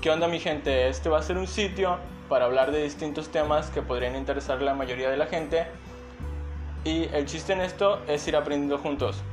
¿Qué onda mi gente? Este va a ser un sitio para hablar de distintos temas que podrían interesar a la mayoría de la gente. Y el chiste en esto es ir aprendiendo juntos.